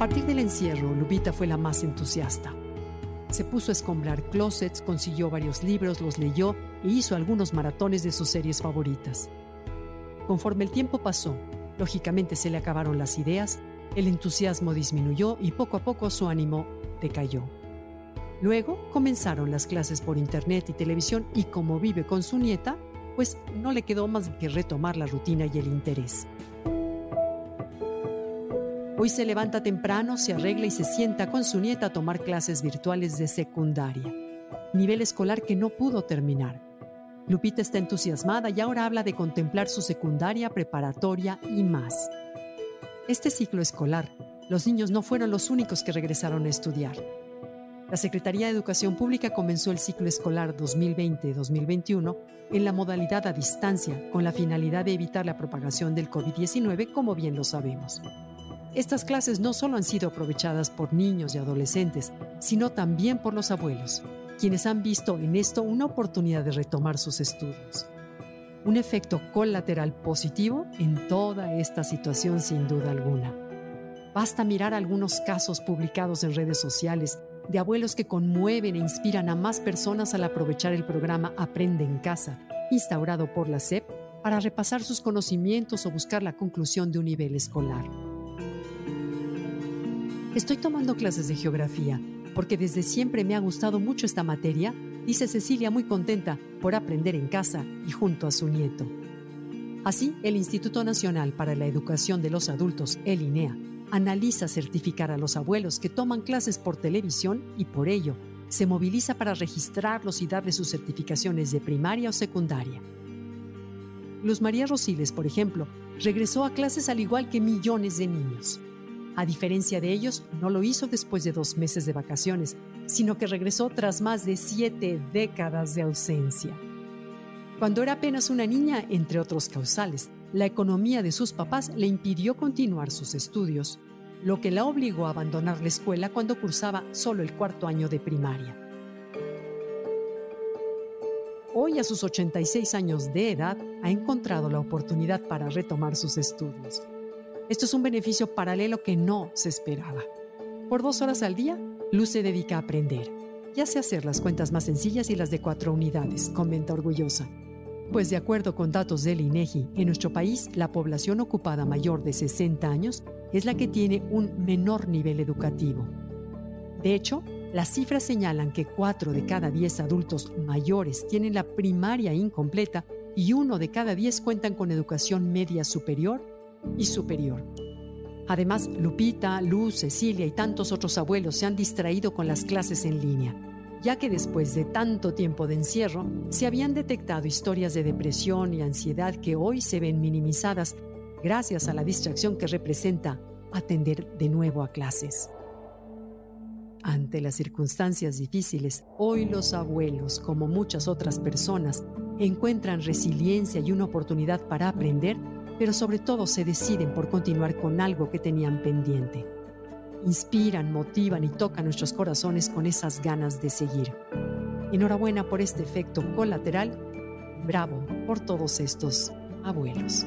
Partir del encierro, Lupita fue la más entusiasta. Se puso a escombrar closets, consiguió varios libros, los leyó e hizo algunos maratones de sus series favoritas. Conforme el tiempo pasó, lógicamente se le acabaron las ideas, el entusiasmo disminuyó y poco a poco su ánimo decayó. Luego comenzaron las clases por internet y televisión y como vive con su nieta, pues no le quedó más que retomar la rutina y el interés. Hoy se levanta temprano, se arregla y se sienta con su nieta a tomar clases virtuales de secundaria, nivel escolar que no pudo terminar. Lupita está entusiasmada y ahora habla de contemplar su secundaria, preparatoria y más. Este ciclo escolar, los niños no fueron los únicos que regresaron a estudiar. La Secretaría de Educación Pública comenzó el ciclo escolar 2020-2021 en la modalidad a distancia con la finalidad de evitar la propagación del COVID-19, como bien lo sabemos. Estas clases no solo han sido aprovechadas por niños y adolescentes, sino también por los abuelos, quienes han visto en esto una oportunidad de retomar sus estudios. Un efecto colateral positivo en toda esta situación sin duda alguna. Basta mirar algunos casos publicados en redes sociales de abuelos que conmueven e inspiran a más personas al aprovechar el programa Aprende en casa, instaurado por la SEP, para repasar sus conocimientos o buscar la conclusión de un nivel escolar. Estoy tomando clases de geografía porque desde siempre me ha gustado mucho esta materia, dice Cecilia muy contenta por aprender en casa y junto a su nieto. Así, el Instituto Nacional para la Educación de los Adultos, el INEA, analiza certificar a los abuelos que toman clases por televisión y por ello se moviliza para registrarlos y darles sus certificaciones de primaria o secundaria. Luz María Rosiles, por ejemplo, regresó a clases al igual que millones de niños. A diferencia de ellos, no lo hizo después de dos meses de vacaciones, sino que regresó tras más de siete décadas de ausencia. Cuando era apenas una niña, entre otros causales, la economía de sus papás le impidió continuar sus estudios, lo que la obligó a abandonar la escuela cuando cursaba solo el cuarto año de primaria. Hoy, a sus 86 años de edad, ha encontrado la oportunidad para retomar sus estudios. Esto es un beneficio paralelo que no se esperaba. Por dos horas al día, Luz se dedica a aprender, ya sé hacer las cuentas más sencillas y las de cuatro unidades, comenta orgullosa. Pues de acuerdo con datos del INEGI, en nuestro país la población ocupada mayor de 60 años es la que tiene un menor nivel educativo. De hecho, las cifras señalan que 4 de cada 10 adultos mayores tienen la primaria incompleta y uno de cada 10 cuentan con educación media superior y superior. Además, Lupita, Luz, Cecilia y tantos otros abuelos se han distraído con las clases en línea, ya que después de tanto tiempo de encierro se habían detectado historias de depresión y ansiedad que hoy se ven minimizadas gracias a la distracción que representa atender de nuevo a clases. Ante las circunstancias difíciles, hoy los abuelos, como muchas otras personas, encuentran resiliencia y una oportunidad para aprender pero sobre todo se deciden por continuar con algo que tenían pendiente. Inspiran, motivan y tocan nuestros corazones con esas ganas de seguir. Enhorabuena por este efecto colateral. Bravo por todos estos abuelos.